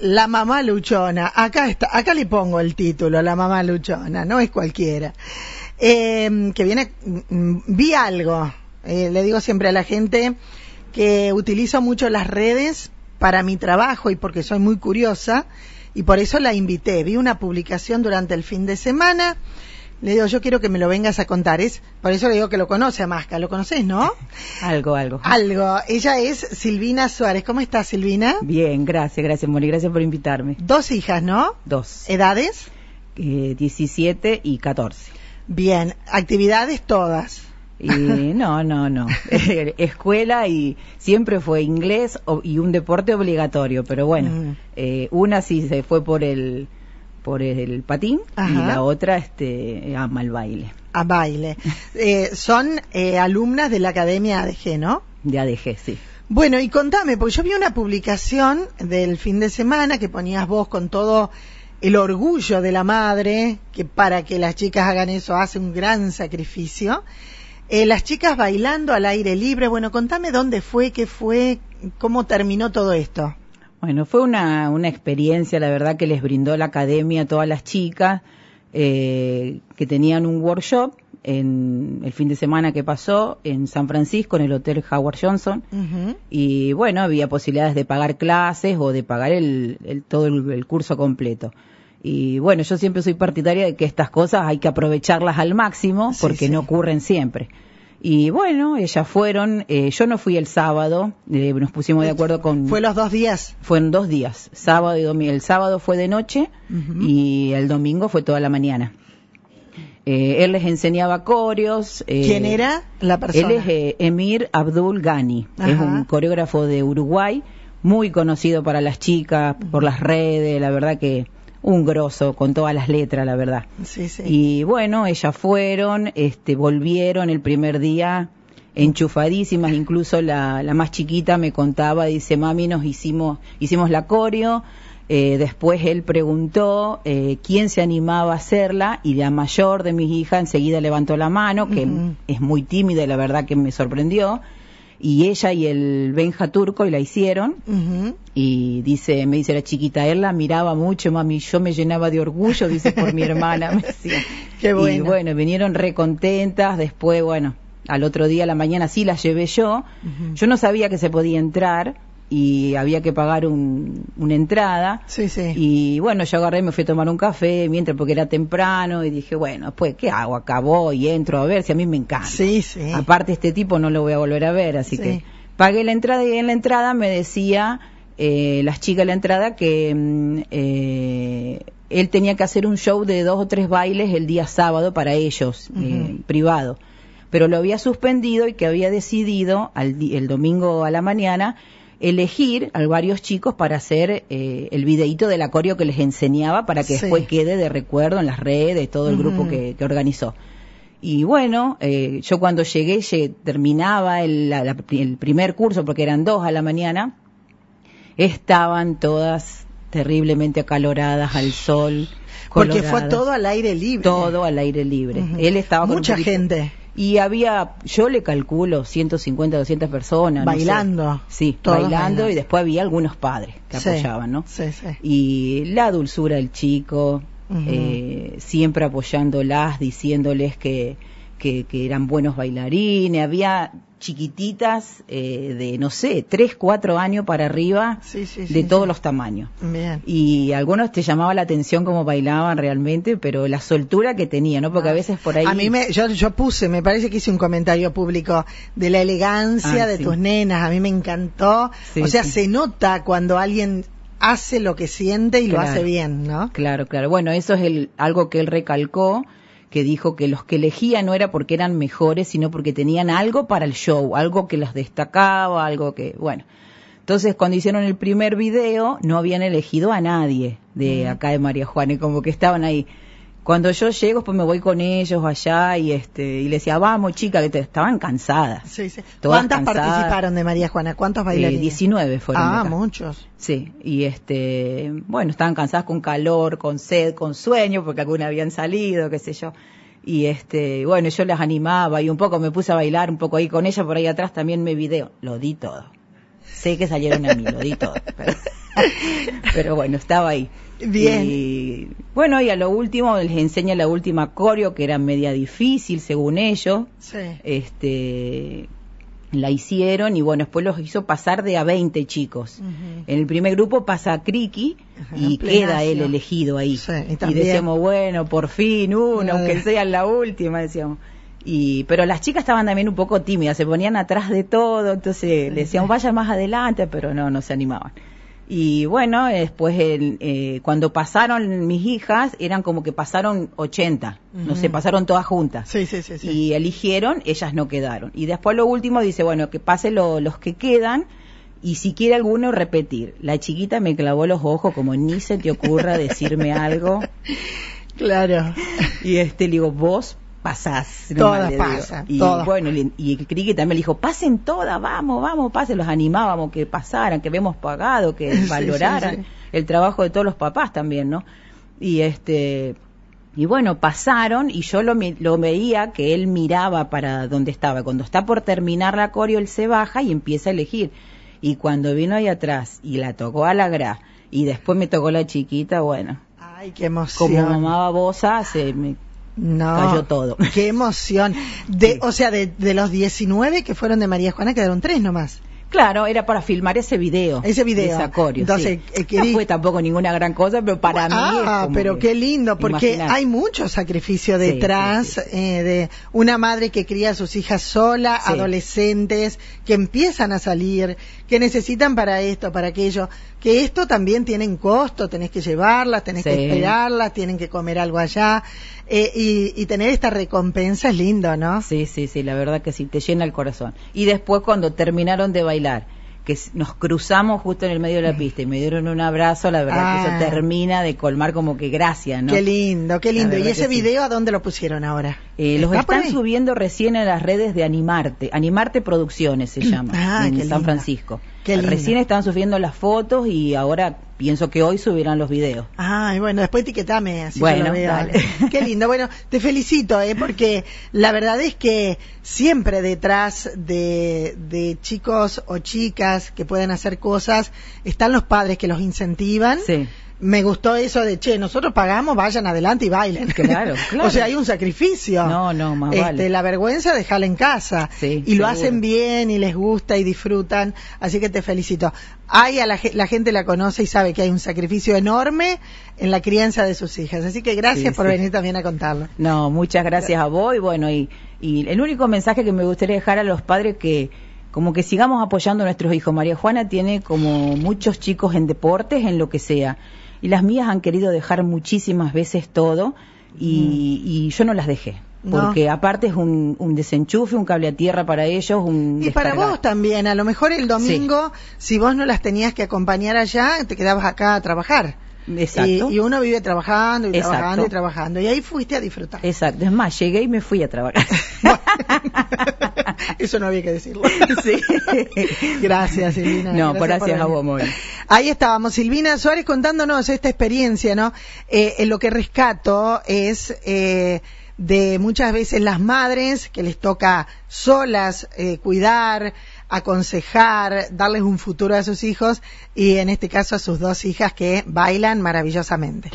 La mamá luchona. Acá está, acá le pongo el título, La mamá luchona, no es cualquiera. Eh, que viene, mm, vi algo, eh, le digo siempre a la gente que utilizo mucho las redes para mi trabajo y porque soy muy curiosa y por eso la invité. Vi una publicación durante el fin de semana. Le digo, yo quiero que me lo vengas a contar. Es, por eso le digo que lo conoce a Masca. ¿Lo conoces, no? Algo, algo. Algo. Ella es Silvina Suárez. ¿Cómo estás, Silvina? Bien, gracias, gracias, Moni. Gracias por invitarme. Dos hijas, ¿no? Dos. ¿Edades? Eh, 17 y 14. Bien. ¿Actividades todas? Y no, no, no. Escuela y siempre fue inglés y un deporte obligatorio, pero bueno, Mm. eh, una sí se fue por el por el patín y la otra este ama el baile A baile. Eh, son eh, alumnas de la Academia ADG, ¿no? de ADG, sí. Bueno, y contame, porque yo vi una publicación del fin de semana que ponías vos con todo el orgullo de la madre, que para que las chicas hagan eso hace un gran sacrificio. Eh, las chicas bailando al aire libre, bueno, contame dónde fue, qué fue, cómo terminó todo esto. Bueno, fue una, una experiencia, la verdad, que les brindó la academia a todas las chicas eh, que tenían un workshop en el fin de semana que pasó en San Francisco, en el Hotel Howard Johnson. Y bueno, había posibilidades de pagar clases o de pagar el, el- todo el, el curso completo. Y bueno, yo siempre soy partidaria de que estas cosas hay que aprovecharlas al máximo Sí, porque sí. no ocurren siempre. Y bueno, ellas fueron, eh, yo no fui el sábado, eh, nos pusimos de acuerdo con... Fue los dos días. Fueron dos días, sábado y domingo. El sábado fue de noche y el domingo fue toda la mañana. Eh, él les enseñaba coreos. eh, ¿Quién era la persona? él es eh, Emir Abdul Ghani, es Ajá. un coreógrafo de Uruguay, muy conocido para las chicas, por las redes, la verdad que un grosso, con todas las letras, la verdad. Sí, sí. Y bueno, ellas fueron, este, volvieron el primer día enchufadísimas, incluso la, la más chiquita me contaba, dice, mami, nos hicimos, hicimos la coreo, eh, después él preguntó eh, quién se animaba a hacerla y la mayor de mis hijas enseguida levantó la mano, que es muy tímida y la verdad que me sorprendió, y ella y el Benja Turco y la hicieron, y dice, me dice la chiquita, él la miraba mucho, mami, yo me llenaba de orgullo, dice, por mi hermana, me decía. Qué Y bueno. bueno, vinieron re contentas, después, bueno, al otro día a la mañana sí las llevé yo. Yo no sabía que se podía entrar y había que pagar un, una entrada. Sí, sí. Y bueno, yo agarré, me fui a tomar un café mientras porque era temprano y dije, bueno, pues, ¿qué hago? Acabó y entro a ver si a mí me encanta. Sí, sí. Aparte este tipo no lo voy a volver a ver, así Sí. que pagué la entrada y en la entrada me decía eh, las chicas de la entrada que mm, eh, él tenía que hacer un show de dos o tres bailes el día sábado para ellos, eh, privado. Pero lo había suspendido y que había decidido al el domingo a la mañana elegir a varios chicos para hacer eh, el videíto del acorio que les enseñaba para que Sí. después quede de recuerdo en las redes, todo el grupo que, que organizó. Y bueno, eh, yo cuando llegué, llegué- terminaba el, la- la- el primer curso, porque eran dos a la mañana, estaban todas terriblemente acaloradas al sol. Porque fue todo al aire libre. todo al aire libre. Él estaba con Mucha gente Y había, yo le calculo, 150, 200 personas. no sé. bailando. Sí, bailando, y después había algunos padres que Sí, apoyaban, ¿no? Sí, sí. y la dulzura del chico, eh, siempre apoyándolas, diciéndoles que, que, que eran buenos bailarines, había chiquititas eh, de, no sé, tres, cuatro años para arriba, Sí, sí, sí, de sí. todos los tamaños. Bien. Y algunos te llamaba la atención cómo bailaban realmente, pero la soltura que tenía, ¿no? Porque a veces por ahí... A mí me, yo, yo puse, me parece que hice un comentario público de la elegancia Ah, de tus nenas, a mí me encantó. O sea, se nota cuando alguien hace lo que siente y lo hace bien, ¿no? Claro, claro. Bueno, eso es el, algo que él recalcó, que dijo que los que elegía no era porque eran mejores, sino porque tenían algo para el show, algo que los destacaba, algo que, bueno. Entonces, cuando hicieron el primer video, no habían elegido a nadie de acá de María Juana, y como que estaban ahí. Cuando yo llego, pues me voy con ellos allá y este y le decía, vamos chica, que te, estaban cansadas. Sí, sí. ¿Cuántas cansadas. participaron de María Juana? ¿Cuántos Eh, bailarines? 19 fueron. Ah, acá. muchos. Sí, y este, bueno, estaban cansadas con calor, con sed, con sueño, porque algunas habían salido, qué sé yo. Y este, bueno, yo las animaba y un poco me puse a bailar un poco ahí con ella, por ahí atrás también me video. Lo di todo. Sé que salieron a mí, lo di todo. pero- Pero bueno, estaba ahí. Bien. Y, bueno, y a lo último les enseña la última coreo, que era media difícil, según ellos. Sí. Este, la hicieron y bueno, después los hizo pasar de a 20 chicos. En el primer grupo pasa Criqui Ajá, y queda él elegido ahí. Sí, y y, decíamos, bueno, por fin uno, Eh. aunque sea la última, decíamos. Y, pero las chicas estaban también un poco tímidas, se ponían atrás de todo, entonces le decíamos, vaya más adelante, pero no, no se animaban. Y bueno, después el, eh, cuando pasaron mis hijas, eran como que pasaron 80, no sé, pasaron todas juntas Sí, sí, sí. y eligieron, ellas no quedaron. Y después lo último dice, bueno, que pase lo- los que quedan y si quiere alguno repetir. La chiquita me clavó los ojos como ni se te ocurra decirme algo. Claro. Y este le digo, vos pasás. nomás", Todas pasan, Y todas. bueno, y Criqui también le dijo, pasen todas, vamos, vamos, pasen. Los animábamos que pasaran, que hemos pagado, que Sí, valoraran sí. el trabajo de todos los papás también, ¿no? Y este, y bueno, pasaron y yo lo, lo veía que él miraba para donde estaba. Cuando está por terminar la coreo, él se baja y empieza a elegir. Y cuando vino ahí atrás y la tocó a la gra y después me tocó la chiquita, bueno, Ay, qué emoción. como mamá babosa, se me No. cayó todo. Qué emoción. De, o sea, de, de los 19 que fueron de María Juana quedaron tres nomás. Claro, era para filmar ese video. Ese video. De esa coreo, Entonces, sí. eh, no fue tampoco ninguna gran cosa, pero para mí es Ah, como pero que- qué lindo, porque imaginar. hay mucho sacrificio detrás sí, sí. eh, de una madre que cría a sus hijas sola, adolescentes, que empiezan a salir, que necesitan para esto, para aquello, que esto también tiene un costo, tenés que llevarlas, tenés que esperarlas, tienen que comer algo allá, eh, y, y tener esta recompensa es lindo, ¿no? Sí, sí, sí, la verdad que sí, te llena el corazón. Y después cuando terminaron de bailar, que nos cruzamos justo en el medio de la pista y me dieron un abrazo, la verdad que Ah. eso termina de colmar como que gracias, ¿no? Qué lindo, qué lindo. ¿Y ese que sí. video a dónde lo pusieron ahora? Eh, los ¿Está por están subiendo recién en las redes de Animarte. Animarte Producciones se llama, Ah, en San. Francisco. Recién están subiendo las fotos y ahora pienso que hoy subirán los videos. Ay, bueno, después etiquetame, así Bueno, lo veo. dale. Qué lindo. Bueno, te felicito, ¿eh? porque la verdad es que siempre detrás de, de chicos o chicas que pueden hacer cosas están los padres que los incentivan. Sí. Me gustó eso de, che, nosotros pagamos, vayan adelante y bailen. Claro, claro. o sea, hay un sacrificio. No, no, más Este, vale. La vergüenza, dejarla en casa. Sí, y lo seguro. hacen bien y les gusta y disfrutan. Así que te felicito. Hay a la, la gente la conoce y sabe que hay un sacrificio enorme en la crianza de sus hijas. Así que gracias Sí, por sí. venir también a contarlo. No, muchas gracias a vos y bueno, y, y el único mensaje que me gustaría dejar a los padres que como que sigamos apoyando a nuestros hijos. María Juana tiene como muchos chicos en deportes, en lo que sea. Y las mías han querido dejar muchísimas veces todo y, y yo no las dejé. No. Porque aparte es un, un desenchufe, un cable a tierra para ellos, un Y para vos también, a lo mejor el domingo, si vos no las tenías que acompañar allá, te quedabas acá a trabajar. Exacto. Y, y uno vive trabajando y Exacto. trabajando y trabajando. Y ahí fuiste a disfrutar. Exacto. Es más, llegué y me fui a trabajar. Eso no había que decirlo. Sí. Gracias, Silvina. No, por gracias a venir. vos. Ahí estábamos, Silvina Suárez contándonos esta experiencia, ¿no? Eh, lo que rescato es eh, de muchas veces las madres que les toca solas eh, cuidar, aconsejar, darles un futuro a sus hijos y en este caso a sus dos hijas que bailan maravillosamente.